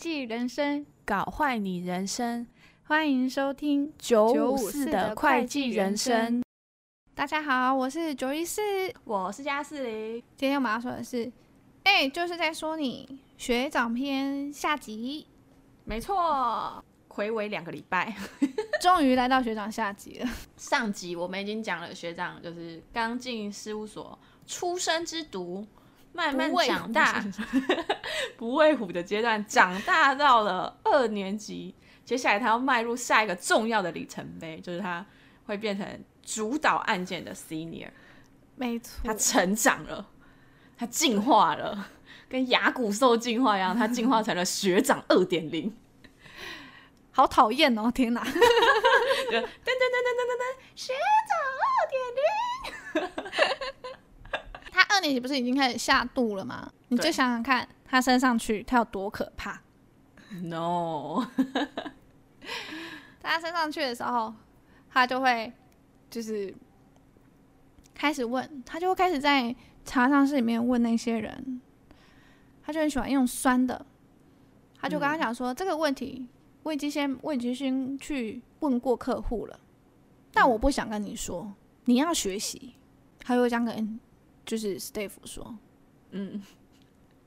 计人生，搞坏你人生。欢迎收听九五四的会计人生。大家好，我是九一四，我是加四零。今天我们要说的是，哎，就是在说你学长篇下集。没错，回违两个礼拜，终于来到学长下集了。上集我们已经讲了学长就是刚进事务所初生之犊。慢慢长大，不畏虎的阶段，长大到了二年级，接下来他要迈入下一个重要的里程碑，就是他会变成主导案件的 senior。没错，他成长了，他进化了，跟牙骨兽进化一样，他进化成了学长二点零。好讨厌哦！天哪，噔噔噔噔噔噔噔，学长二点零。二年级不是已经开始下肚了吗？你就想想看，他升上去，他有多可怕？No，他升上去的时候，他就会就是开始问，他就会开始在茶上室里面问那些人，他就很喜欢用酸的，他就跟他讲说、嗯、这个问题我已经先我已经先去问过客户了，但我不想跟你说，你要学习，他就会这样跟。就是 Steve 说，嗯，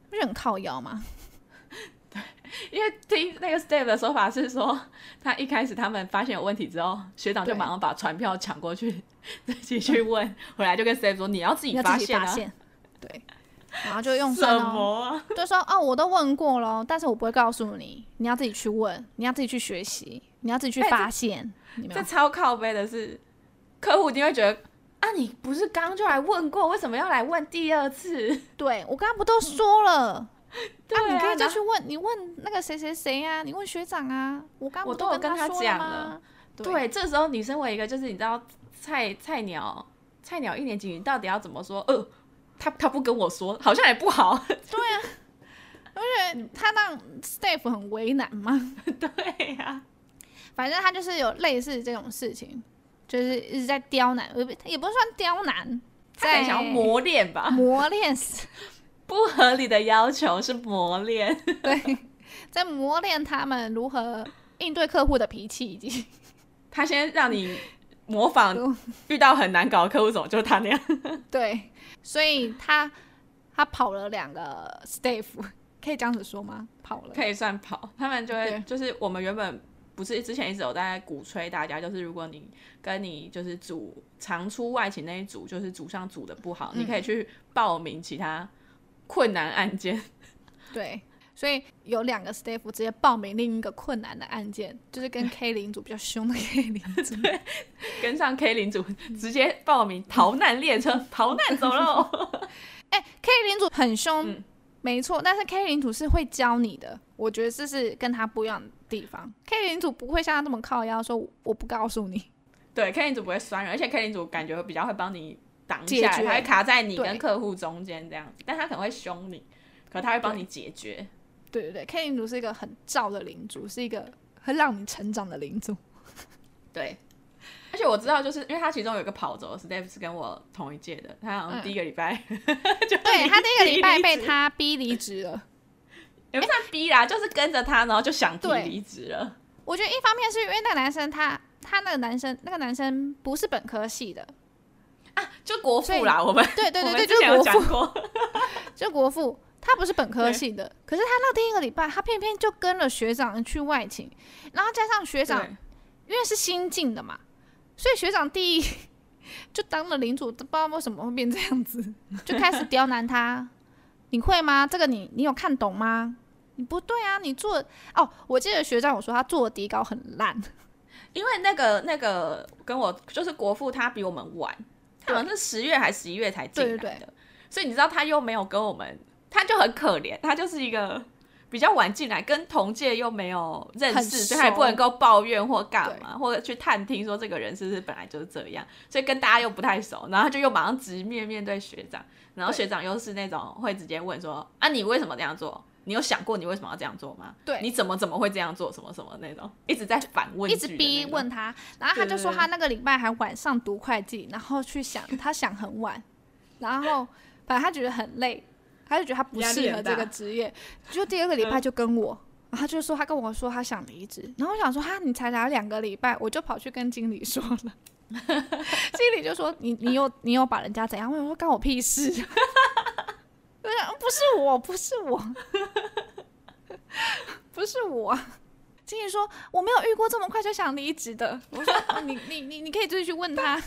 不是很靠腰吗？对，因为听那个 Steve 的说法是说，他一开始他们发现有问题之后，学长就马上把传票抢过去，自己去问，回来就跟 Steve 说，你要自己发现啊，发现，对，然后就用 什么、啊？就说哦，我都问过了，但是我不会告诉你，你要自己去问，你要自己去学习，你要自己去发现。欸、这，这超靠背的是，客户一定会觉得。啊，你不是刚就来问过，为什么要来问第二次？对，我刚刚不都说了？对啊，啊，你可以再去问，你问那个谁谁谁呀？你问学长啊？我刚我都有跟他讲了。对，对，这时候你身为一个就是你知道菜菜鸟，菜鸟一年级，你到底要怎么说？呃，他他不跟我说，好像也不好。对啊，而且他让 staff 很为难嘛。对呀，啊，反正他就是有类似这种事情。就是一直在刁难，也不是算刁难，在想要磨练吧，磨练死。不合理的要求是磨练，对，在磨练他们如何应对客户的脾气，以及他先让你模仿 遇到很难搞的客户怎么，就是他那样，对，所以他他跑了两个 staff，可以这样子说吗？跑了，可以算跑，他们就会就是我们原本。不是之前一直有在鼓吹大家，就是如果你跟你就是组常出外勤那一组，就是组上组的不好，嗯，你可以去报名其他困难案件。对，所以有两个 staff 直接报名另一个困难的案件，就是跟 K 零组比较凶的 K 零组，对，跟上 K 零组直接报名逃难列车，逃难走喽。哎、欸、，K 零组很凶。嗯没错，但是 K 领主是会教你的，我觉得这是跟他不一样的地方。K 领主不会像他那么靠腰，说我不告诉你。对，K 领主不会酸人，而且 K 领主感觉会比较会帮你挡下来，他会卡在你跟客户中间这样子，但他可能会凶你，可他会帮你解决。对对对，K 领主是一个很燥的领主，是一个会让你成长的领主。对。而且我知道，就是因为他其中有一个跑走，Steve 是跟我同一届的，他好像第一个礼拜、对他第一个礼拜被他逼离职了，也不算逼啦，欸、就是跟着他，然后就想提离职了。我觉得一方面是因为那个男生他他那个男生那个男生不是本科系的啊，就国父啦，我们对对对对，就是国父，就国父，他不是本科系的，可是他那第一个礼拜，他偏偏就跟了学长去外勤，然后加上学长，因为是新进的嘛。所以学长第一 就当了领主，都不知道为什么会变这样子，就开始刁难他。你会吗？这个你你有看懂吗？你不对啊，你做哦。我记得学长有说他做的底稿很烂，因为那个那个跟我就是国父，他比我们晚，可能是十月还是十一月才进来的。对对对。所以你知道他又没有跟我们，他就很可怜，他就是一个。比较晚进来，跟同届又没有认识，所以他也不能够抱怨或干嘛，或者去探听说这个人是不是本来就是这样，所以跟大家又不太熟，然后他就又马上直面面对学长，然后学长又是那种会直接问说啊，你为什么这样做？你有想过你为什么要这样做吗？对，你怎么怎么会这样做？什么什么那种，一直在反问，一直逼问他，然后他就说他那个礼拜还晚上读会计，然后去想，他想很晚，然后反正他觉得很累。他就觉得他不适合这个职业，就第二个礼拜就跟我，然后他就说他跟我说他想离职，然后我想说哈，你才来两个礼拜，我就跑去跟经理说了，经理就说你你有你有把人家怎样？我说关我屁事，不是我不是我不是我，经理说我没有遇过这么快就想离职的，我说你你你你可以自己去问他。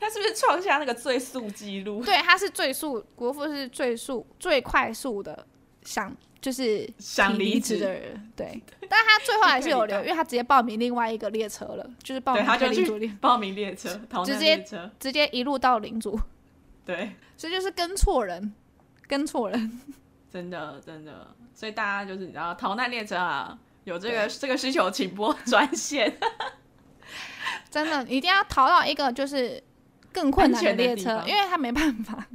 他是不是创下那个最速记录？对，他是最速，国父是最速、最快速的想就是想离职的人。对，但他最后还是有留，因为他直接报名另外一个列车了，就是报名他就去 报名列车，直接直接一路到领主。对，所以就是跟错人，跟错人，真的真的。所以大家就是你知道，逃难列车啊，有这个这个需求，请拨专线。真的一定要逃到一个就是。更困难的列车，因为他没办法。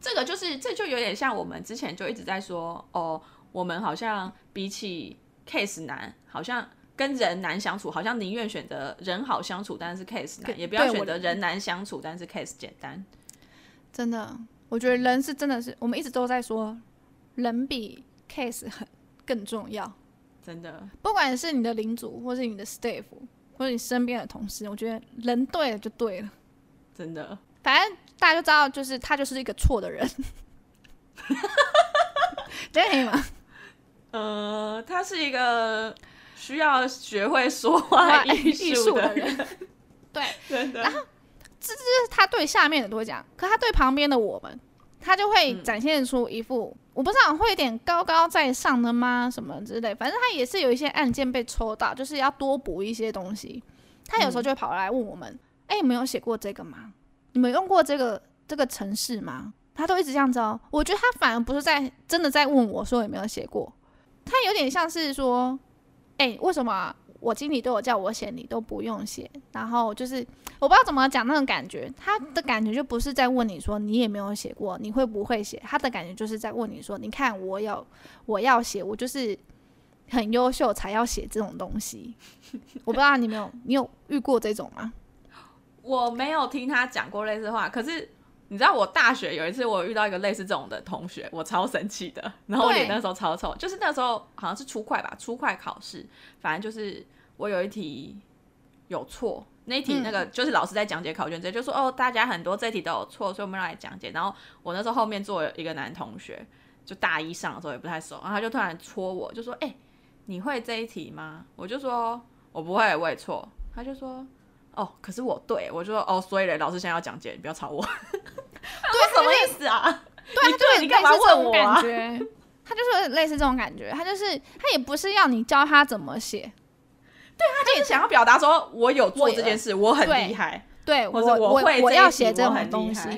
这个就是，这就有点像我们之前就一直在说哦，我们好像比起 case 难，好像跟人难相处，好像宁愿选择人好相处，但是 case 难，也不要选择人难相处，但是 case 简单。真的，我觉得人是真的是，我们一直都在说，人比 case 很更重要。真的，不管是你的领主，或是你的 staff，或者你身边的同事，我觉得人对了就对了。真的，反正大家就知道，就是他就是一个错的人，这样可以吗？呃，他是一个需要学会说话艺术的人，对，真的。然后这这是他对下面的都会讲，可他对旁边的我们，他就会展现出一副、嗯、我不知道会有点高高在上的吗？什么之类，反正他也是有一些案件被抽到，就是要多补一些东西。他有时候就会跑来问我们。嗯哎，你们有写过这个吗？你们用过这个这个程式吗？他都一直这样子哦。我觉得他反而不是在真的在问我说有没有写过，他有点像是说，哎，为什么我经理都有叫我写，你都不用写？然后就是我不知道怎么讲那种感觉，他的感觉就不是在问你说你也没有写过，你会不会写？他的感觉就是在问你说，你看我有我要写，我就是很优秀才要写这种东西。我不知道你没有你有遇过这种吗？我没有听他讲过类似话，可是你知道，我大学有一次我遇到一个类似这种的同学，我超生气的，然后我脸那时候超臭，就是那时候好像是初快吧，初快考试，反正就是我有一题有错，那一题那个就是老师在讲解考卷，直接就说哦，大家很多这题都有错，所以我们来讲解。然后我那时候后面坐了一个男同学，就大一上的时候也不太熟，然后他就突然戳我，就说哎、欸，你会这一题吗？我就说我不会，我也错。他就说。哦，可是我对我就说哦，所以嘞，老师现在要讲解，你不要吵我。对，什么意思啊？对，他就你干嘛问我啊？他就是类似这种感觉，他就是他也不是要你教他怎么写，对，他就想要表达说我有做这件事，我很厉害，对，我我我要写这种东西，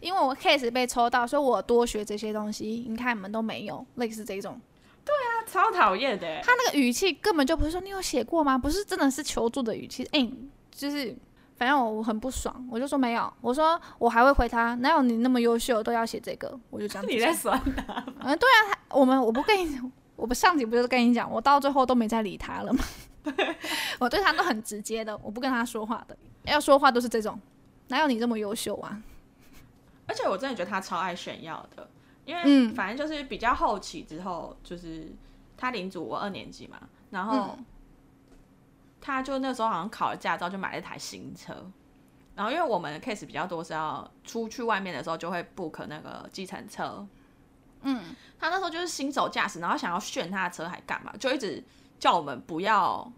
因为我 case 被抽到，所以我多学这些东西。你看你们都没有，类似这种。对啊，超讨厌的。他那个语气根本就不是说你有写过吗？不是真的是求助的语气，哎。就是，反正我很不爽，我就说没有，我说我还会回他，哪有你那么优秀都要写这个，我就这样子。你在酸他？嗯，对啊，他我们我不跟你，我不上集不就是跟你讲，我到最后都没再理他了吗？我对他都很直接的，我不跟他说话的，要说话都是这种，哪有你这么优秀啊？而且我真的觉得他超爱炫耀的，因为反正就是比较后期之后，就是他领主我二年级嘛，然后。嗯他就那时候好像考了驾照，就买了一台新车。然后因为我们的 case 比较多，是要出去外面的时候就会 book 那个计程车。嗯，他那时候就是新手驾驶，然后想要炫他的车还干嘛？就一直叫我们不要、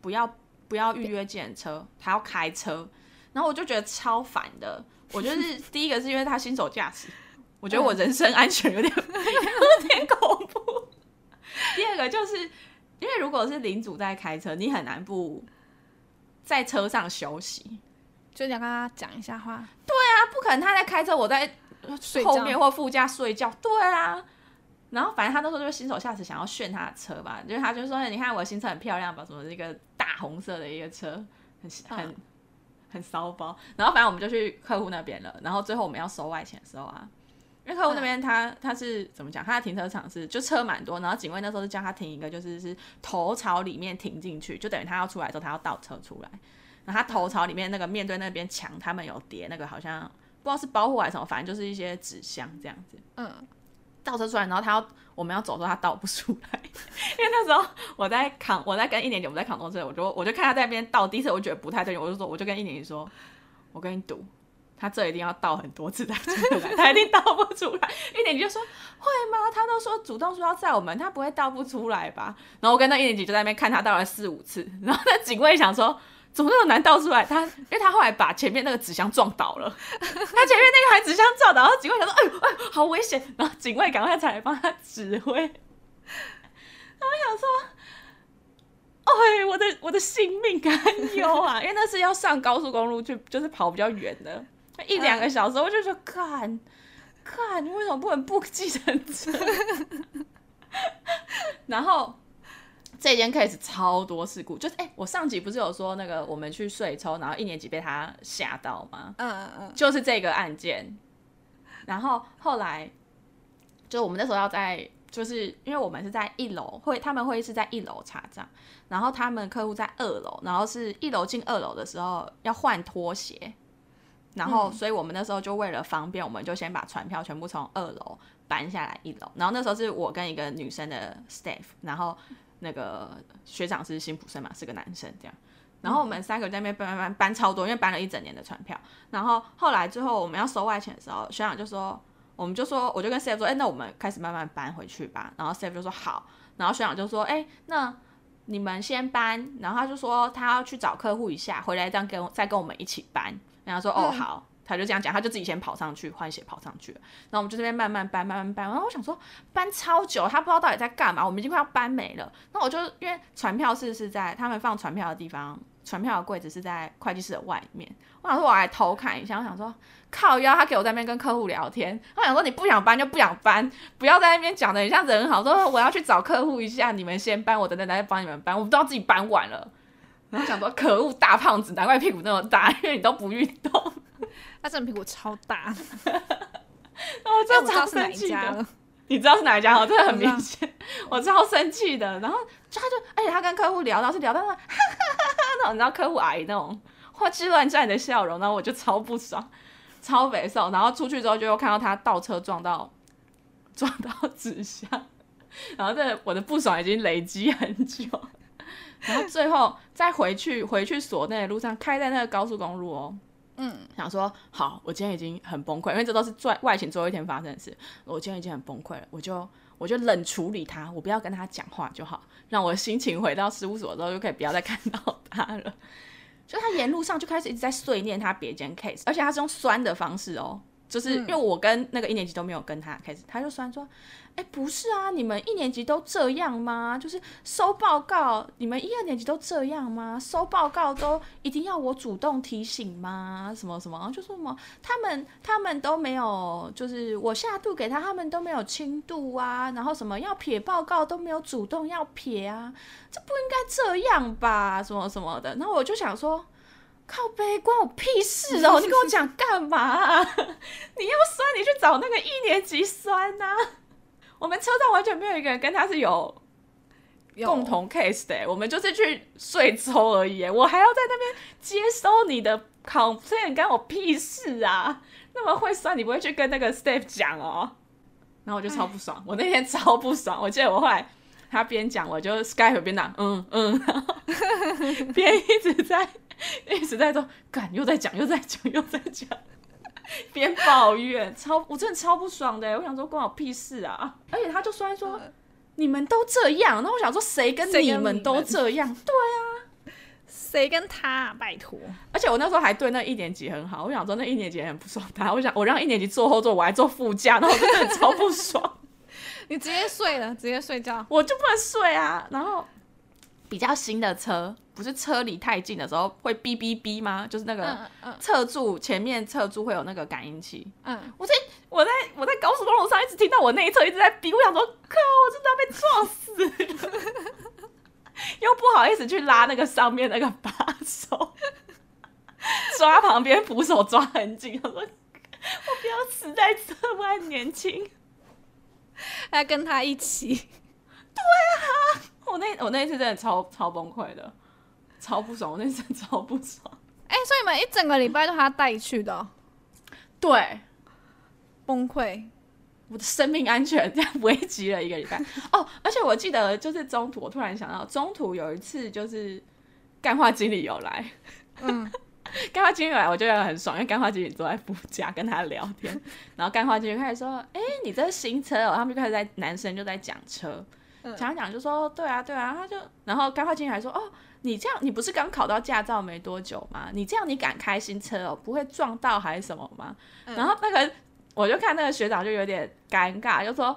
不要、不要预约计程车，他要开车。然后我就觉得超烦的。我就是第一个是因为他新手驾驶，我觉得我人身安全有点 有点恐怖。第二个就是。因为如果是领主在开车，你很难不在车上休息，就你要跟他讲一下话。对啊，不可能他在开车，我在后面或副驾睡觉。对啊，然后反正他那时候就是新手驾驶，想要炫他的车吧，就是他就说：“你看我的新车很漂亮吧？什么一个大红色的一个车，很很很骚包。”然后反正我们就去客户那边了。然后最后我们要收外钱的时候啊。因为客户那边他他是怎么讲？他的停车场是就车蛮多，然后警卫那时候是叫他停一个，就是是头朝里面停进去，就等于他要出来的时候他要倒车出来。然后他头朝里面那个面对那边墙，他们有叠那个好像不知道是包护还是什么，反正就是一些纸箱这样子。嗯，倒车出来，然后他要我们要走的时候，他倒不出来，因为那时候我在扛，我在跟一年级我们在扛东西，我就我就看他在那边倒，第一次我觉得不太对劲，我就说我就跟一年级说，我跟你赌。他这一定要倒很多次才出来，他一定倒不出来。一年级就说会吗？他都说主动说要载我们，他不会倒不出来吧？然后我跟那一年级就在那边看他倒了四五次，然后那警卫想说怎么那么难倒出来？他因为他后来把前面那个纸箱撞倒了，他前面那个还纸箱撞倒，然后警卫想说哎呦哎呦好危险，然后警卫赶快才来帮他指挥。然后想说，哎，我的我的性命堪忧啊！因为那是要上高速公路去，就是跑比较远的。一两个小时，我就说看，看你为什么不能不计程车？然后这间 case 超多事故，就是哎、欸，我上集不是有说那个我们去税抽，然后一年级被他吓到吗？嗯嗯嗯，就是这个案件。然后后来就我们那时候要在，就是因为我们是在一楼会，他们会是在一楼查账，然后他们客户在二楼，然后是一楼进二楼的时候要换拖鞋。然后，所以我们那时候就为了方便，我们就先把船票全部从二楼搬下来一楼。然后那时候是我跟一个女生的 staff，然后那个学长是辛普森嘛，是个男生这样。然后我们三个在那边搬搬搬搬超多，因为搬了一整年的船票。然后后来最后我们要收外钱的时候，学长就说，我们就说，我就跟 staff 说，哎，那我们开始慢慢搬回去吧。然后 staff 就说好。然后学长就说，哎，那你们先搬。然后他就说他要去找客户一下，回来这样跟再跟我们一起搬。然后说哦好，他就这样讲，他就自己先跑上去换鞋跑上去了。然后我们就这边慢慢搬，慢慢搬。然后我想说搬超久，他不知道到底在干嘛。我们已经快要搬没了。那我就因为传票室是在他们放传票的地方，传票的柜子是在会计室的外面。我想说我来偷看一下。我想说靠腰，他给我在那边跟客户聊天。我想说你不想搬就不想搬，不要在那边讲的很像人好。说我要去找客户一下，你们先搬，我等等再帮你们搬。我们都要自己搬完了。然后想说，可恶，大胖子，难怪屁股那么大，因为你都不运动。他真的屁股超大。哦，这超生气的。你知道是哪一家？哦，真的很明显，我超生气的。然后就他就，而且他跟客户聊到是聊到那，哈哈哈哈那种你知道客户阿姨那种花枝乱颤的笑容，然后我就超不爽，超北受。然后出去之后就又看到他倒车撞到撞到纸箱，然后这我的不爽已经累积很久。然后最后再回去回去所内的路上，开在那个高速公路哦，嗯，想说好，我今天已经很崩溃，因为这都是最外勤最后一天发生的事，我今天已经很崩溃了，我就我就冷处理他，我不要跟他讲话就好，让我的心情回到事务所之后就可以不要再看到他了。就他沿路上就开始一直在碎念他别间 case，而且他是用酸的方式哦，就是因为我跟那个一年级都没有跟他 case，他就酸说。哎，不是啊，你们一年级都这样吗？就是收报告，你们一二年级都这样吗？收报告都一定要我主动提醒吗？什么什么？就说什么他们他们都没有，就是我下度给他，他们都没有轻度啊。然后什么要撇报告都没有主动要撇啊，这不应该这样吧？什么什么的。然后我就想说，靠背，关我屁事哦！你跟我讲干嘛？你要酸，你去找那个一年级酸呐、啊。我们车上完全没有一个人跟他是有共同 case 的，我们就是去睡抽而已。我还要在那边接收你的 complaint，干我屁事啊！那么会酸，你不会去跟那个 staff 讲哦？然后我就超不爽，我那天超不爽。我记得我后来他边讲，我就 Skype 边打，嗯嗯，边一直在一直在说，干又在讲又在讲又在讲。边抱怨，超我真的超不爽的。我想说关我屁事啊！而且他就说说、呃、你们都这样，那我想说谁跟你们都这样？对啊，谁跟他、啊、拜托？而且我那时候还对那一年级很好，我想说那一年级很不爽他。我想我让一年级坐后座，我还坐副驾，然后我真的超不爽。你直接睡了，直接睡觉，我就不能睡啊。然后比较新的车。不是车离太近的时候会哔哔哔吗？就是那个侧柱前面侧柱会有那个感应器。嗯，我在我在我在高速公路上一直听到我那一侧一直在哔，我想说靠，我真的要被撞死了，又不好意思去拉那个上面那个把手，抓旁边扶手抓很紧，我说我不要死在这，我还年轻，还跟他一起。对啊，我那我那一次真的超超崩溃的。超不爽，我那次超不爽。哎、欸，所以你们一整个礼拜都他带去的？对，崩溃。我的生命安全 这样危及了一个礼拜。哦，而且我记得就是中途，我突然想到，中途有一次就是干化经理有来，嗯，干化经理来，我觉得很爽，因为干化经理坐在副驾跟他聊天，然后干化经理开始说：“哎、欸，你这是新车哦。”他们就开始在男生就在讲车，讲讲就说：“对啊，对啊。”他就然后干话经理还说：“哦。”你这样，你不是刚考到驾照没多久吗？你这样，你敢开新车哦？不会撞到还是什么吗？嗯、然后那个，我就看那个学长就有点尴尬，就说：“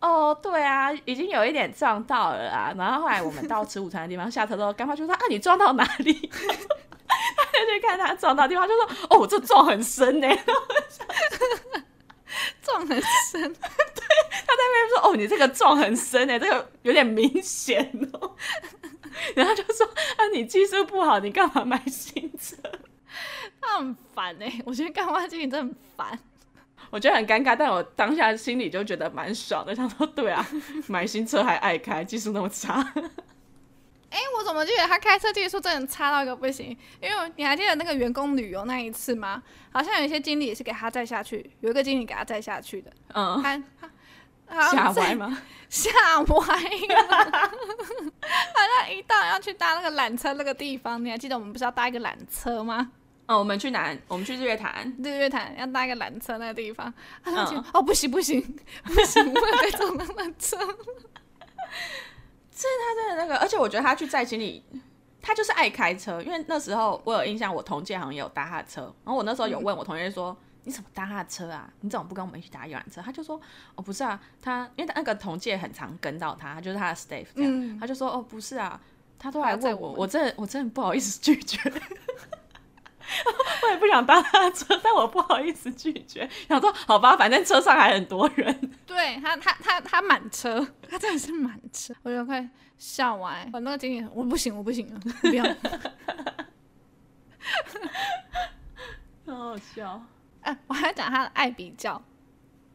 哦，对啊，已经有一点撞到了啊。”然后后来我们到吃午餐的地方下车之后，干话就说：“啊，你撞到哪里？” 他就去看他撞到地方，就说：“哦，这撞很深呢。” 撞很深，对，他在那边说：“哦，你这个撞很深呢，这个有点明显哦。”然后就说：“啊，你技术不好，你干嘛买新车？”他很烦哎、欸，我觉得干花经理真的很烦，我觉得很尴尬，但我当下心里就觉得蛮爽的。想说：“对啊，买新车还爱开，技术那么差。”哎，我怎么记得他开车技术真的差到一个不行？因为你还记得那个员工旅游那一次吗？好像有一些经理也是给他载下去，有一个经理给他载下去的。嗯，他他吓歪吗？吓歪了。好像一到要去搭那个缆车那个地方，你还记得我们不是要搭一个缆车吗？哦，我们去南？我们去日月潭。日月潭要搭一个缆车那个地方，他就、嗯、哦不行不行不行，不能再坐那缆车。这是他真的那个，而且我觉得他去载行李，他就是爱开车。因为那时候我有印象，我同届好像也有搭他的车，然后我那时候有问我同学说。嗯你怎么搭他的车啊？你怎么不跟我们一起搭游览车？他就说：“哦，不是啊，他因为他那个同届很常跟到他，他就是他的 staff 这样。嗯、他就说：哦，不是啊，他都来问我，我，我真的我真的不好意思拒绝。我也不想搭他的车，但我不好意思拒绝。想说好吧，反正车上还很多人。对他，他他他满车，他真的是满车，我就快笑完。我那个经理，我不行，我不行了，不要。很好笑。哎、啊，我还讲他的爱比较，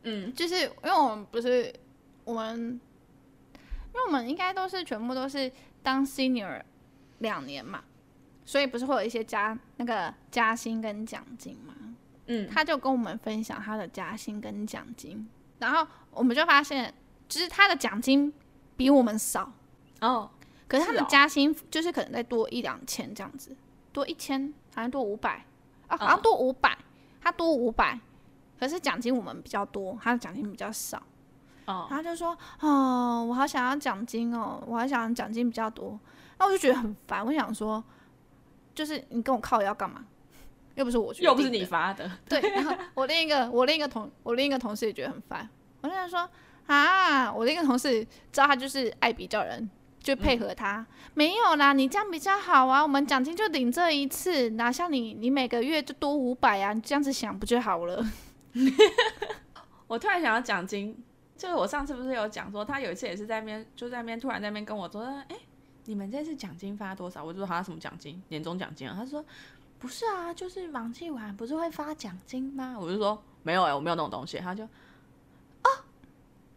嗯，就是因为我们不是我们，因为我们应该都是全部都是当 senior 两年嘛，所以不是会有一些加那个加薪跟奖金嘛，嗯，他就跟我们分享他的加薪跟奖金，然后我们就发现，就是他的奖金比我们少哦，可是他的加薪就是可能再多一两千这样子，多一千好像多五百啊，好像多五百。他多五百，可是奖金我们比较多，他的奖金比较少。哦，然后就说：“哦，我好想要奖金哦，我好想奖金比较多。”那我就觉得很烦。我想说，就是你跟我靠要干嘛？又不是我，又不是你发的。对。然后我另一个，我另一个同，我另一个同事也觉得很烦。我就想说：“啊，我另一个同事知道他就是爱比较人。”就配合他，嗯、没有啦，你这样比较好啊。我们奖金就领这一次，哪像你，你每个月就多五百啊。你这样子想不就好了？我突然想到奖金，就是我上次不是有讲说，他有一次也是在那边，就在那边突然在那边跟我说，哎、欸，你们这次奖金发多少？我就说好像什么奖金，年终奖金啊。他说不是啊，就是忙季完不是会发奖金吗？我就说没有哎、欸，我没有那种东西。他就哦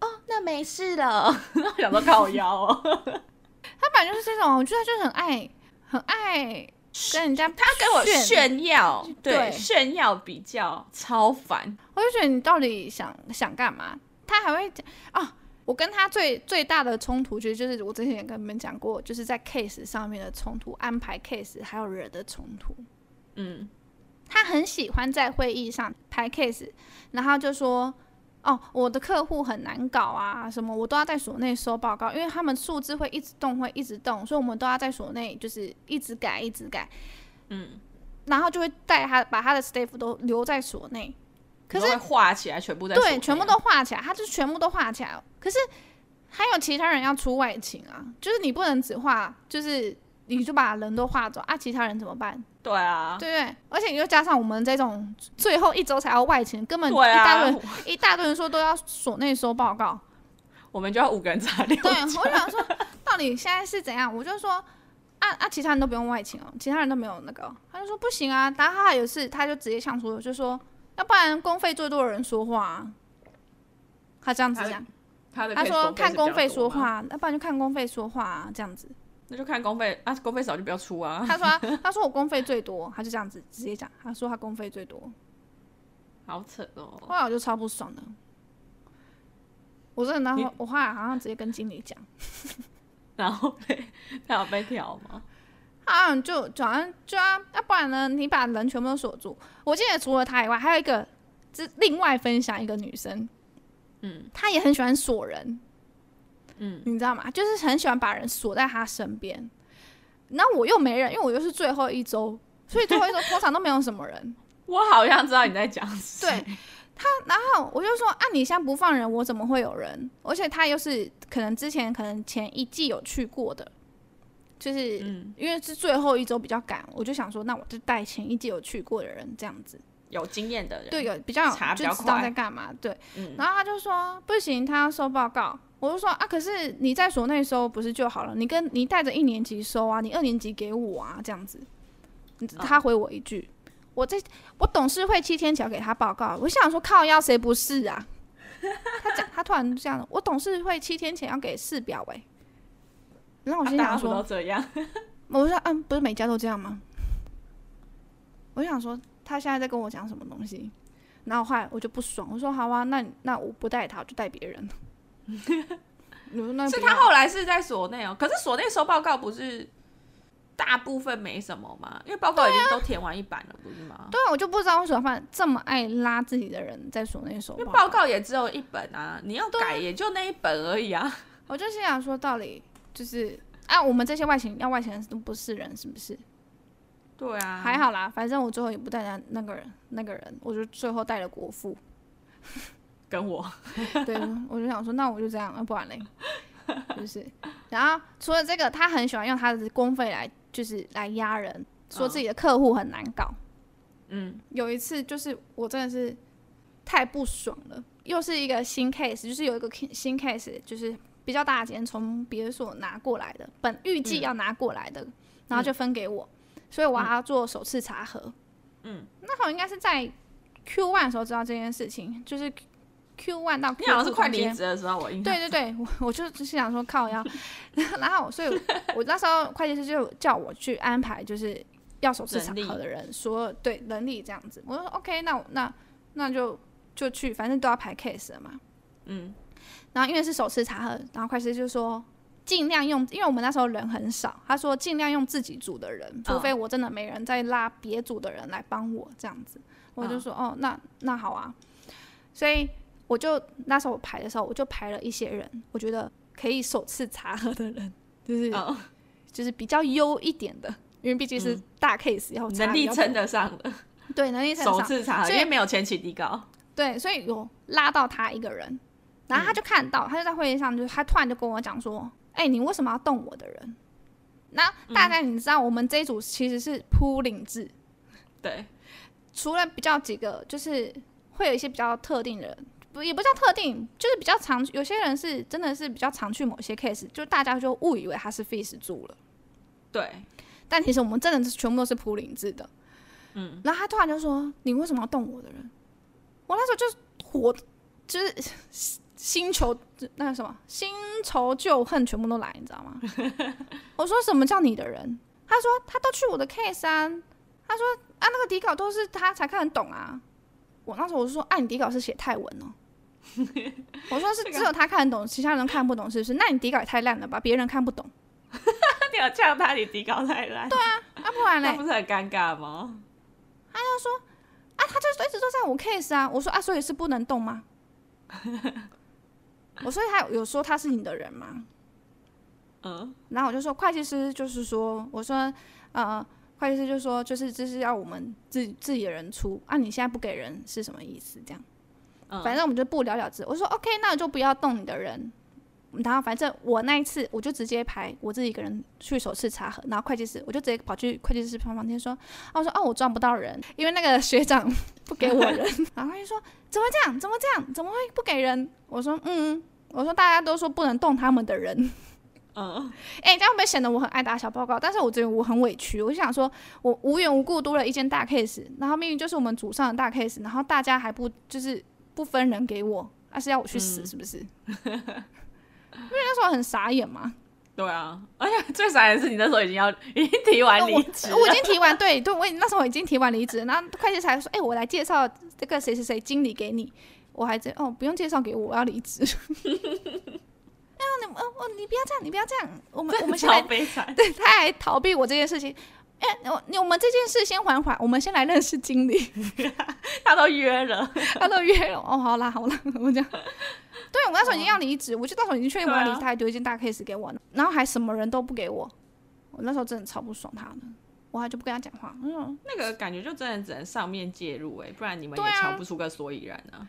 哦，那没事了。我想说靠腰哦。他本来就是这种，我觉得他就是很爱，很爱跟人家，他跟我炫耀，对，对炫耀比较超烦。我就觉得你到底想想干嘛？他还会讲啊，我跟他最最大的冲突，其实就是我之前也跟你们讲过，就是在 case 上面的冲突，安排 case 还有人的冲突。嗯，他很喜欢在会议上排 case，然后就说。哦，我的客户很难搞啊，什么我都要在所内收报告，因为他们数字会一直动，会一直动，所以我们都要在所内就是一直改，一直改，嗯，然后就会带他把他的 staff 都留在所内，可是画起来全部在对，全部都画起来，他就全部都画起来，可是还有其他人要出外勤啊，就是你不能只画，就是你就把人都画走啊，其他人怎么办？对啊，对对，而且你又加上我们这种最后一周才要外勤，根本一大堆、啊、一大堆人说都要所内收报告，我们就要五个人查六。对，我想说，到底现在是怎样？我就说，啊啊，其他人都不用外勤哦，其他人都没有那个，他就说不行啊。然后他还有一次，他就直接呛出，就说，要不然公费最多的人说话、啊，他这样子讲，他，的，他说看公费说话，要不然就看公费说话啊，这样子。那就看公费啊，公费少就不要出啊。他说他，他说我公费最多，他就这样子直接讲。他说他公费最多，好扯哦。后来我就超不爽的，我说，然后我后来好像直接跟经理讲，然后他有被调吗？啊，就就好像就啊，要不然呢？你把人全部都锁住。我记得除了他以外，还有一个，是另外分享一个女生，嗯，她也很喜欢锁人，嗯，你知道吗？就是很喜欢把人锁在她身边。那我又没人，因为我又是最后一周，所以最后一周通常都没有什么人。我好像知道你在讲对他，然后我就说啊，你现在不放人，我怎么会有人？而且他又是可能之前可能前一季有去过的。就是因为是最后一周比较赶，我就想说，那我就带前一届有去过的人，这样子有经验的人，对，有比较就知道在干嘛，对。嗯、然后他就说不行，他要收报告。我就说啊，可是你在所内收不是就好了？你跟你带着一年级收啊，你二年级给我啊，这样子。他回我一句，哦、我这我董事会七天前要给他报告。我想说靠腰谁不是啊？他讲他突然这样，我董事会七天前要给市表哎、欸。然后我心想 说，啊、都这样我说嗯，不是每家都这样吗？我想说，他现在在跟我讲什么东西？然后后来我就不爽，我说好啊，那那我不带他，我就带别人。是他后来是在所内哦，可是所内收报告不是大部分没什么吗？因为报告已经都填完一版了，不是吗？对啊，我就不知道为什么发现这么爱拉自己的人在所内收报告。因为报告也只有一本啊，你要改也就那一本而已啊。我就心想说，到底。就是啊，我们这些外勤要外勤的都不是人，是不是？对啊，还好啦，反正我最后也不带那那个人，那个人，我就最后带了国父，跟我，对，我就想说，那我就这样，啊、不然嘞，就是。然后除了这个，他很喜欢用他的公费来，就是来压人，说自己的客户很难搞。嗯，有一次就是我真的是太不爽了，又是一个新 case，就是有一个新 case，就是。比较大间从别所拿过来的，本预计要拿过来的，嗯、然后就分给我，嗯、所以我还要做首次查核。嗯，那好应该是在 Q one 的时候知道这件事情，就是 Q one 到 Q 好像是快离职的时候，我应该对对对，我我就只是想说靠腰，然后所以我那时候会计师就叫我去安排，就是要首次查核的人，说对能力这样子，我说 OK，那那那就就去，反正都要排 case 了嘛。嗯。然后因为是首次茶喝，然后会计师就说尽量用，因为我们那时候人很少，他说尽量用自己组的人，除非我真的没人再拉别组的人来帮我这样子。我就说哦，那那好啊，所以我就那时候我排的时候，我就排了一些人，我觉得可以首次茶喝的人，就是、oh. 就是比较优一点的，因为毕竟是大 case，然后能力称得上的，对，能力称得上首次查核，因为没有前期底稿，对，所以有拉到他一个人。然后他就看到，他就在会议上，就他突然就跟我讲说：“哎、欸，你为什么要动我的人？”那大概你知道，我们这一组其实是铺领制，对。除了比较几个，就是会有一些比较特定的人，不也不叫特定，就是比较常。有些人是真的是比较常去某些 case，就大家就误以为他是 face 住了。对。但其实我们真的是全部都是铺领制的。嗯。然后他突然就说：“你为什么要动我的人？”我那时候就是火，就是。新仇那个什么，新仇旧恨全部都来，你知道吗？我说什么叫你的人？他说他都去我的 case 啊。他说啊，那个底稿都是他才看得懂啊。我那时候我就说，哎、啊，你底稿是写泰文哦。我说是只有他看得懂，其他人看不懂，是不是？那你底稿也太烂了吧，别人看不懂。你要呛他，你底稿太烂。对啊，啊不然嘞，那不是很尴尬吗？他就说啊，他就一直都在我 case 啊。我说啊，所以是不能动吗？我说他有说他是你的人吗？嗯，然后我就说会计师就是说，我说呃，会计师就说就是这是要我们自己自己的人出啊，你现在不给人是什么意思？这样，嗯，反正我们就不了了之。我说 OK，那我就不要动你的人。然后反正我那一次我就直接排我自己一个人去首次查核，然后会计师我就直接跑去会计师旁旁边说，啊，我说哦，我撞不到人，因为那个学长不给我人。然后他就说怎么这样？怎么这样？怎么会不给人？我说嗯。我说大家都说不能动他们的人，嗯，哎，这样会不会显得我很爱打小报告？但是我觉得我很委屈，我就想说，我无缘无故多了一件大 case，然后明明就是我们组上的大 case，然后大家还不就是不分人给我，那、啊、是要我去死，是不是？嗯、因为那时候很傻眼嘛。对啊，而且最傻眼的是你那时候已经要已经提完离职，我已经提完，对对，我那时候已经提完离职，然后会计才说，哎，我来介绍这个谁谁谁经理给你。我还在哦，不用介绍给我，我要离职。哎呀，你哦哦，你不要这样，你不要这样，我们我们先来，对，他还逃避我这件事情。哎，我你我们这件事先缓缓，我们先来认识经理。他都约了，他都约了。哦，好啦好啦，我讲。对，我那时候已经要离职，我就到时候已经确定我要离职，他还丢一件大 case 给我，然后还什么人都不给我。我那时候真的超不爽他的，我还就不跟他讲话。嗯，那个感觉就真的只能上面介入哎，不然你们也瞧不出个所以然啊。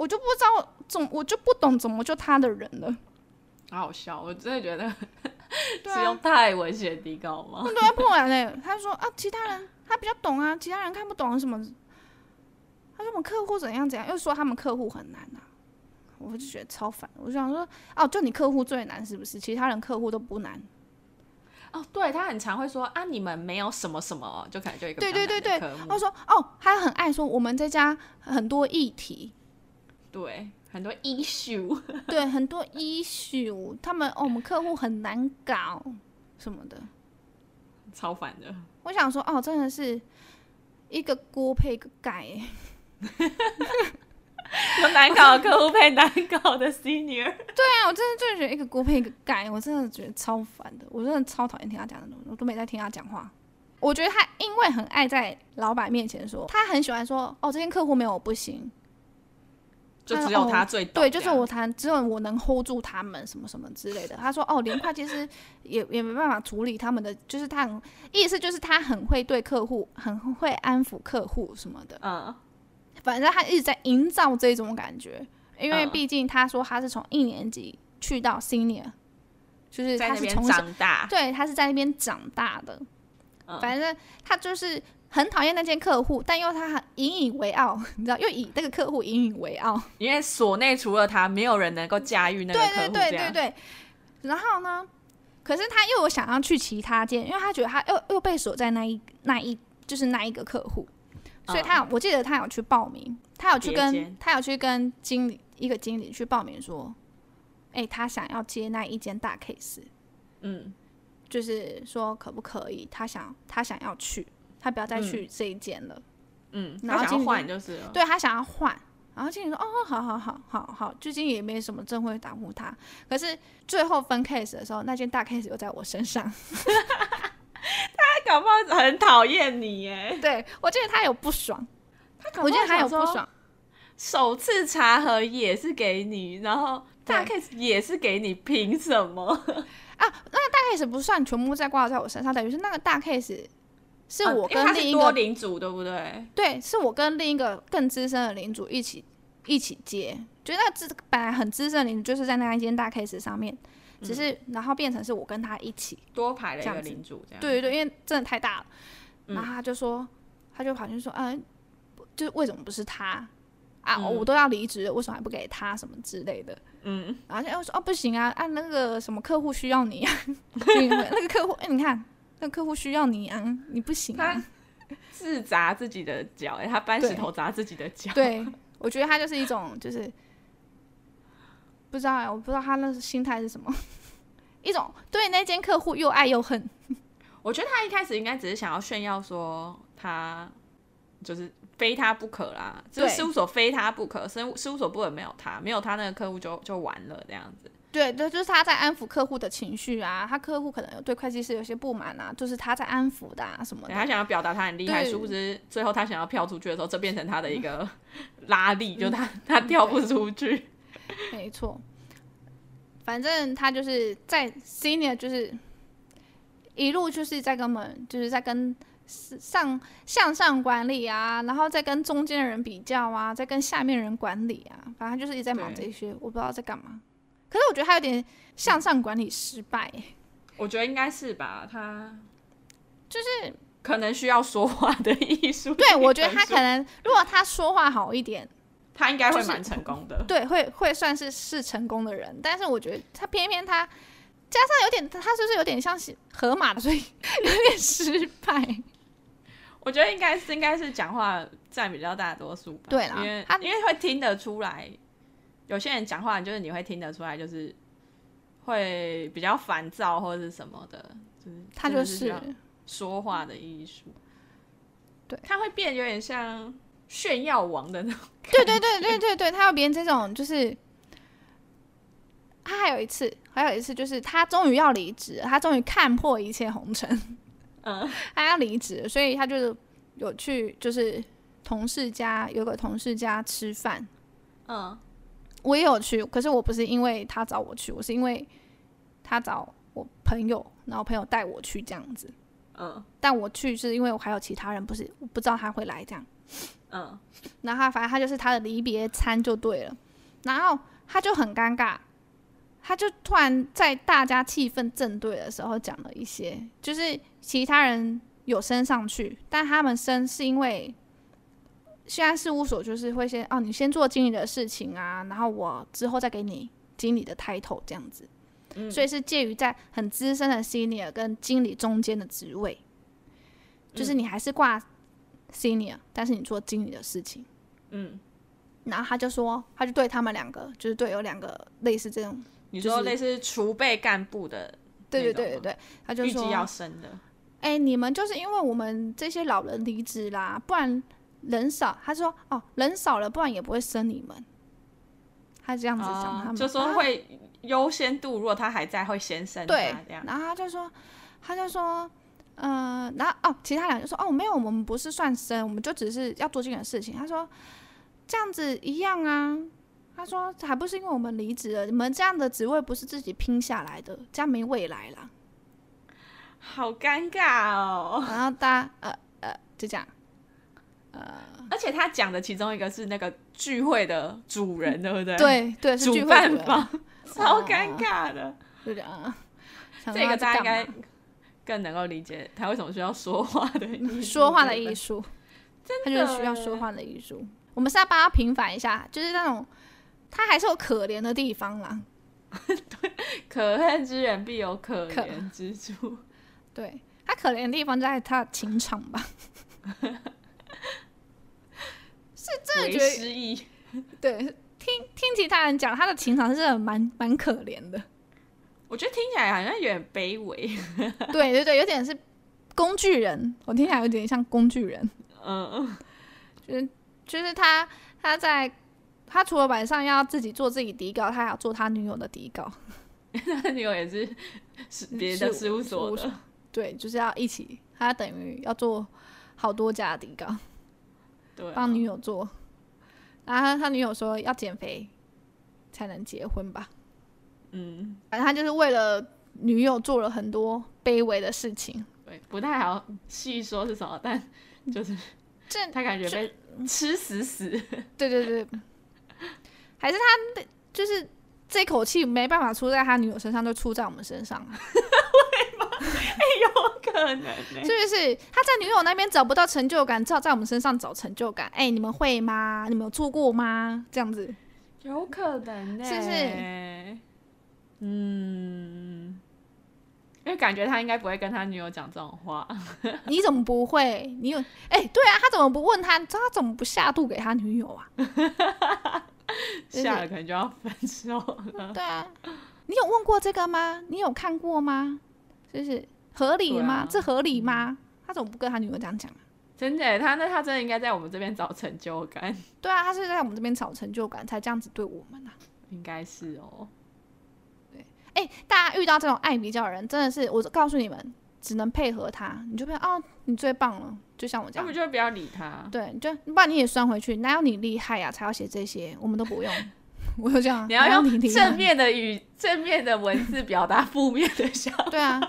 我就不知道怎，我就不懂怎么就他的人了。好好笑，我真的觉得 使用太危险的地稿吗？对啊，不然嘞，他说啊，其他人他比较懂啊，其他人看不懂什么。他说我们客户怎样怎样，又说他们客户很难啊。我就觉得超烦，我就想说，哦，就你客户最难是不是？其他人客户都不难。哦，对，他很常会说啊，你们没有什么什么，就可能就一个对对对对，他说哦，他很爱说我们这家很多议题，对，很多 issue，对，很多 issue，他们哦，我们客户很难搞什么的，超烦的。我想说哦，真的是一个锅配一个盖。有难搞的客户配难搞的 senior，对啊，我真的就是觉得一个锅配一个盖，我真的觉得超烦的，我真的超讨厌听他讲的东西，我都没在听他讲话。我觉得他因为很爱在老板面前说，他很喜欢说，哦，这间客户没有我不行，就只有他最懂，对，就是我谈，只有我能 hold 住他们什么什么之类的。他说，哦，连会计师也也没办法处理他们的，就是他很意思就是他很会对客户，很会安抚客户什么的，嗯。反正他一直在营造这种感觉，因为毕竟他说他是从一年级去到 senior，就是他是从长大，对，他是在那边长大的。反正他就是很讨厌那间客户，但又他很引以为傲，你知道，又以那个客户引以为傲，因为所内除了他，没有人能够驾驭那个客户。对对对对对。然后呢，可是他又有想要去其他间，因为他觉得他又又被锁在那一那一就是那一个客户。所以他有，我记得他有去报名，他有去跟他有去跟经理一个经理去报名说，哎、欸，他想要接那一间大 case，嗯，就是说可不可以？他想他想要去，他不要再去这一间了，嗯，然后经理换就是了，对他想要换，然后经理说，哦，好好好好好，最近也没什么证会挡护他，可是最后分 case 的时候，那件大 case 又在我身上。他搞不好很讨厌你耶，对，我觉得他有不爽，他我觉得他有不爽。首次查核也是给你，然后大 case 也是给你，凭什么 啊？那个大 case 不算全部在挂在我身上，等于是那个大 case 是我跟另一个领主，对不对？对，是我跟另一个更资深的领主一起一起接，觉得那资本来很资深的领主就是在那一间大 case 上面。只是，然后变成是我跟他一起多排了一个领主，这样对对对，因为真的太大了。然后他就说，他就跑去说，嗯，就是为什么不是他啊？我都要离职了，为什么还不给他什么之类的？嗯，然后我说，哦，不行啊，按那个什么客户需要你啊，那个客户，哎，你看，那个客户需要你啊，你不行啊，自砸自己的脚，哎，他搬石头砸自己的脚。对，我觉得他就是一种，就是。不知道哎，我不知道他那是心态是什么，一种对那间客户又爱又恨。我觉得他一开始应该只是想要炫耀说他就是非他不可啦，就是事务所非他不可，事务事务所不能没有他，没有他那个客户就就完了这样子。对对，就是他在安抚客户的情绪啊，他客户可能有对会计师有些不满啊，就是他在安抚的啊什么的。他想要表达他很厉害，殊不知最后他想要跳出去的时候，这变成他的一个 拉力，嗯、就他他跳不出去。没错，反正他就是在 senior，就是一路就是在跟我们，就是在跟上向上管理啊，然后再跟中间的人比较啊，再跟下面人管理啊，反正就是一直在忙这些，我不知道在干嘛。可是我觉得他有点向上管理失败，我觉得应该是吧，他就是可能需要说话的艺术。对，我觉得他可能如果他说话好一点。他应该会蛮成功的，就是，对，会会算是是成功的人，但是我觉得他偏偏他加上有点，他是不是有点像是河马的，所以 有点失败。我觉得应该是应该是讲话占比较大多数吧，对啦，因为他因为会听得出来，有些人讲话就是你会听得出来，就是会比较烦躁或者是什么的，就是他就是说话的艺术，对，他会变有点像。炫耀王的那种。对对对对对对，他要别人这种就是，他还有一次，还有一次就是他终于要离职，他终于看破一切红尘，嗯，他要离职，所以他就是有去就是同事家，有个同事家吃饭，嗯，我也有去，可是我不是因为他找我去，我是因为他找我朋友，然后朋友带我去这样子，嗯，但我去是因为我还有其他人，不是我不知道他会来这样。嗯，然后他反正他就是他的离别餐就对了，然后他就很尴尬，他就突然在大家气氛正对的时候讲了一些，就是其他人有升上去，但他们升是因为现在事务所就是会先哦，你先做经理的事情啊，然后我之后再给你经理的 title 这样子，嗯，所以是介于在很资深的 senior 跟经理中间的职位，就是你还是挂。Senior，但是你做经理的事情，嗯，然后他就说，他就对他们两个，就是对有两个类似这种，你说类似储备干部的，对对对对对，他就说要升的，哎、欸，你们就是因为我们这些老人离职啦，不然人少，他说哦，人少了，不然也不会升你们，他这样子讲他们，就说会优先度，如果他还在，会先升，对，然后他就说，他就说。嗯、呃，然后哦，其他两就说哦，没有，我们不是算生，我们就只是要做这件事情。他说这样子一样啊。他说还不是因为我们离职了，你们这样的职位不是自己拼下来的，这样没未来啦。好尴尬哦。然后大家呃呃就这样，呃，而且他讲的其中一个是那个聚会的主人，对不对？对对，是聚会主主办方，超尴尬的。就这样，这个大家应该。更能够理解他为什么需要说话的艺术，说话的艺术，真的，他就是需要说话的艺术。我们是要帮他平反一下，就是那种他还是有可怜的地方啦。对，可恨之人必有可怜之处。对，他可怜的地方在他的情场吧？是真的觉得失忆。对，听听其他人讲，他的情场是蛮蛮可怜的。我觉得听起来好像有点卑微，对对对，有点是工具人，我听起来有点像工具人，嗯，就是就是他他在他除了晚上要自己做自己底稿，他还要做他女友的底稿，他女友也是是别的事务所的，对，就是要一起，他等于要做好多家的底稿，对，帮女友做，然后他，他女友说要减肥才能结婚吧。嗯，反正他就是为了女友做了很多卑微的事情，对，不太好细说是什么，但就是这他感觉被吃死死，对 对对，还是他就是这口气没办法出在他女友身上，就出在我们身上，会吗？哎，有可能，是不是？他在女友那边找不到成就感，只好在我们身上找成就感。哎，你们会吗？你们有做过吗？这样子，有可能呢，是不是？嗯，因为感觉他应该不会跟他女友讲这种话。你怎么不会？你有哎、欸，对啊，他怎么不问他？他怎么不下毒给他女友啊？下了可能就要分手了。对啊，你有问过这个吗？你有看过吗？就是合理吗？啊、这合理吗？他怎么不跟他女友这样讲？真的，他那他真的应该在我们这边找成就感。对啊，他是在我们这边找成就感，才这样子对我们啊。应该是哦。哎、欸，大家遇到这种爱比较的人，真的是我告诉你们，只能配合他。你就不要哦，你最棒了，就像我这样，那我就不要理他。对，就不然你也酸回去，哪有你厉害呀、啊？才要写这些，我们都不用。我就这样，你要用正面的语、正面的文字表达负面的想法。对啊，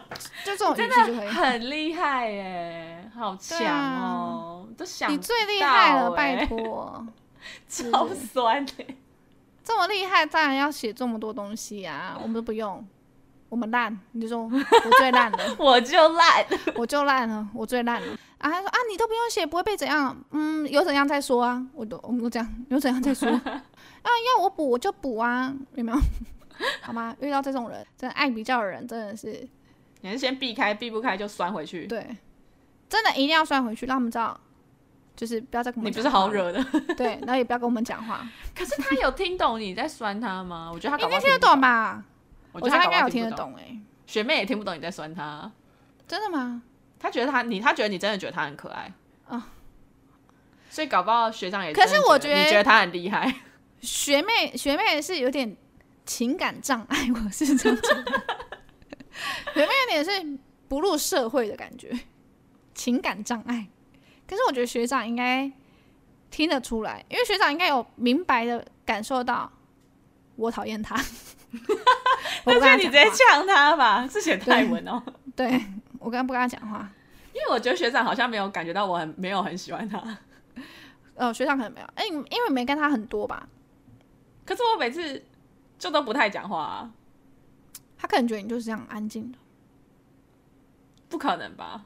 就这种 真的很厉害耶，好强哦！啊、都想你最厉害了，拜托，超酸的。这么厉害，当然要写这么多东西啊！我们都不用，我们烂。你就说，我最烂了，我就烂，我就烂了，我最烂了。啊，他说啊，你都不用写，不会被怎样？嗯，有怎样再说啊？我都，我们都这样，有怎样再说？啊，要我补我就补啊，有没有？好吗？遇到这种人，真的爱比较的人，真的是，你是先避开，避不开就酸回去。对，真的一定要酸回去，让他们知道。就是不要再跟我们讲。你不是好惹的，对，然后也不要跟我们讲话。可是他有听懂你在酸他吗？我觉得他应该听得懂吧。我觉得他应该有听得懂哎。学妹也听不懂你在酸他，真的吗？他觉得他你，他觉得你真的觉得他很可爱啊。所以搞不好学长也。可是我觉得你觉得他很厉害。学妹学妹是有点情感障碍，我是这样觉得。学妹有点是不入社会的感觉，情感障碍。可是我觉得学长应该听得出来，因为学长应该有明白的感受到我讨厌他。我不跟你直接呛他吧，是写泰文哦。对，我刚刚不跟他讲话，因为我觉得学长好像没有感觉到我很没有很喜欢他。呃，学长可能没有，哎、欸，因为没跟他很多吧。可是我每次就都不太讲话啊。他可能觉得你就是这样安静的，不可能吧？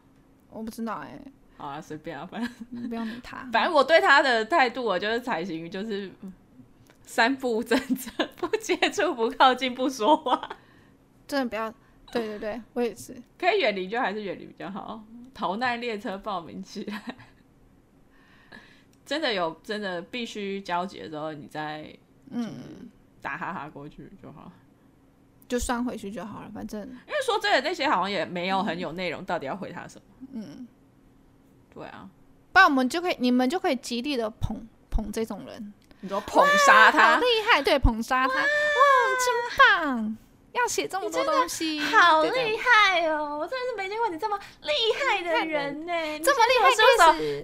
我不知道哎、欸。好啊，随便啊，反正不用理他。反正我对他的态度，我就是采行就是三不政策：不接触、不靠近、不说话。真的不要。对对对，我也是。可以远离就还是远离比较好。逃难列车报名起来。真的有真的必须交集的时候，你再嗯打哈哈过去就好，就算回去就好了。反正因为说真的，那些好像也没有很有内容，到底要回他什么？嗯。对啊，不然我们就可以，你们就可以极力的捧捧这种人，你说捧杀他，好厉害，对，捧杀他，哇，真棒，要写这么多东西，好厉害哦！我真的是没见过你这么厉害的人呢，这么厉害，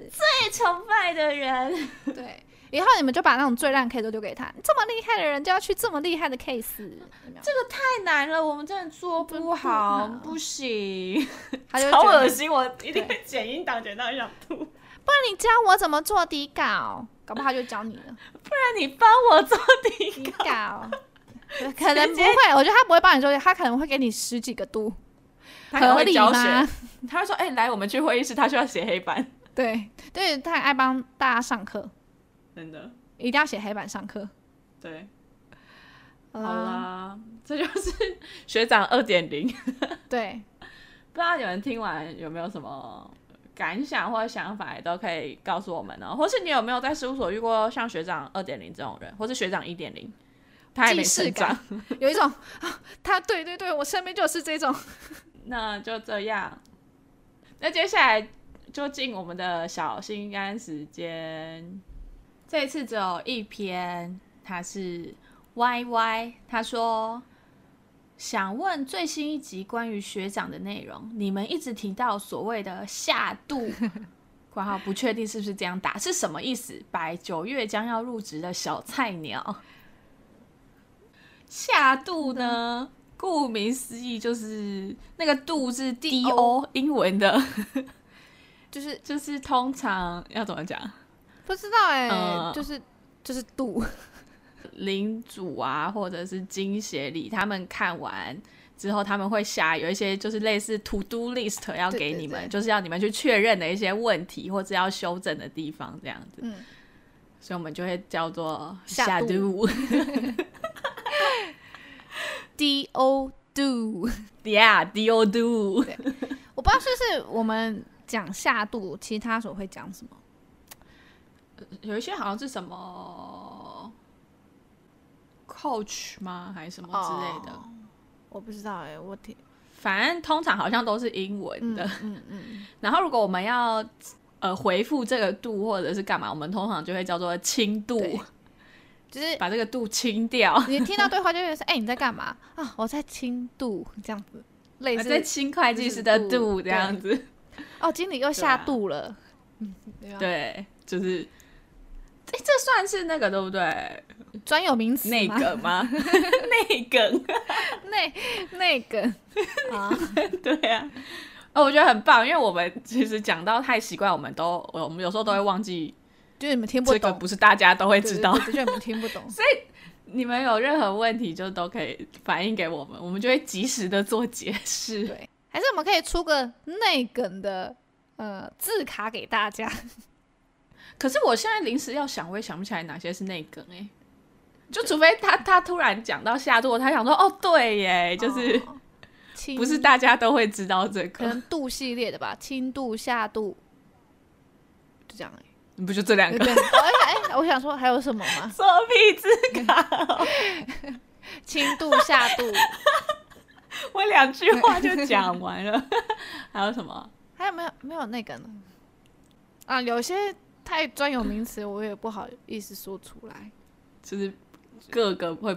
最崇拜的人，对。以后你们就把那种最烂 case 都丢给他。这么厉害的人就要去这么厉害的 case，这个太难了，我们真的做不好，不行，他就好恶心，我一定会剪音档剪到想吐。不然你教我怎么做底稿，搞不好他就教你了。不然你帮我做底稿，可能不会，我觉得他不会帮你做，他可能会给你十几个度，合理吗？他会说：“哎，来，我们去会议室，他需要写黑板。”对，对，他很爱帮大家上课。真的，一定要写黑板上课。对，好啦，这就是学长二点零。对，不知道你们听完有没有什么感想或者想法，也都可以告诉我们呢、喔。或是你有没有在事务所遇过像学长二点零这种人，或是学长一点零，他还没成长，有一种啊，他对对对，我身边就是这种。那就这样，那接下来就进我们的小心肝时间。这一次只有一篇，他是 Y Y，他说想问最新一集关于学长的内容，你们一直提到所谓的下度，括号不确定是不是这样打，是什么意思？摆九月将要入职的小菜鸟，下度呢？顾名思义就是那个度是 D O 英文的，就是就是通常要怎么讲？不知道哎、欸呃，就是就是度领主啊，或者是金协理，他们看完之后，他们会下有一些就是类似 to do list 要给你们，对对对，就是要你们去确认的一些问题或者要修正的地方，这样子。嗯，所以我们就会叫做下肚。D O do，Yeah，D O do。我不知道是不是我们讲下度，其他所会讲什么。有一些好像是什么 coach 吗？还是什么之类的？Oh, 我不知道哎、欸，我听，反正通常好像都是英文的。嗯嗯，嗯。然后如果我们要呃回复这个度或者是干嘛，我们通常就会叫做轻度，就是把这个度清掉。你听到对话就会说：“哎、欸，你在干嘛啊？我在清度，这样子，类似在清会计师的度这样子。”哦，经理又下度了。嗯，对，就是。哎，这算是那个对不对？专有名词内梗吗？内梗，内内梗啊，对啊。哦，我觉得很棒，因为我们其实讲到太习惯，我们都我们有时候都会忘记，就是你们听不懂，这个不是大家都会知道，就你们听不懂。所以你们有任何问题，就都可以反映给我们，我们就会及时的做解释。对，还是我们可以出个内梗的呃字卡给大家。可是我现在临时要想，我也想不起来哪些是内梗哎，就除非他他突然讲到下肚，他想说哦对耶，就是、哦、不是大家都会知道这个，可能度系列的吧，轻度下度，就这样哎，你不就这两个？哎哎，我想说还有什么吗？作弊字卡，轻度下度，我两句话就讲完了，还有什么？还有没有没有那个呢？啊，有些。太专有名词，我也不好意思说出来。就是各个会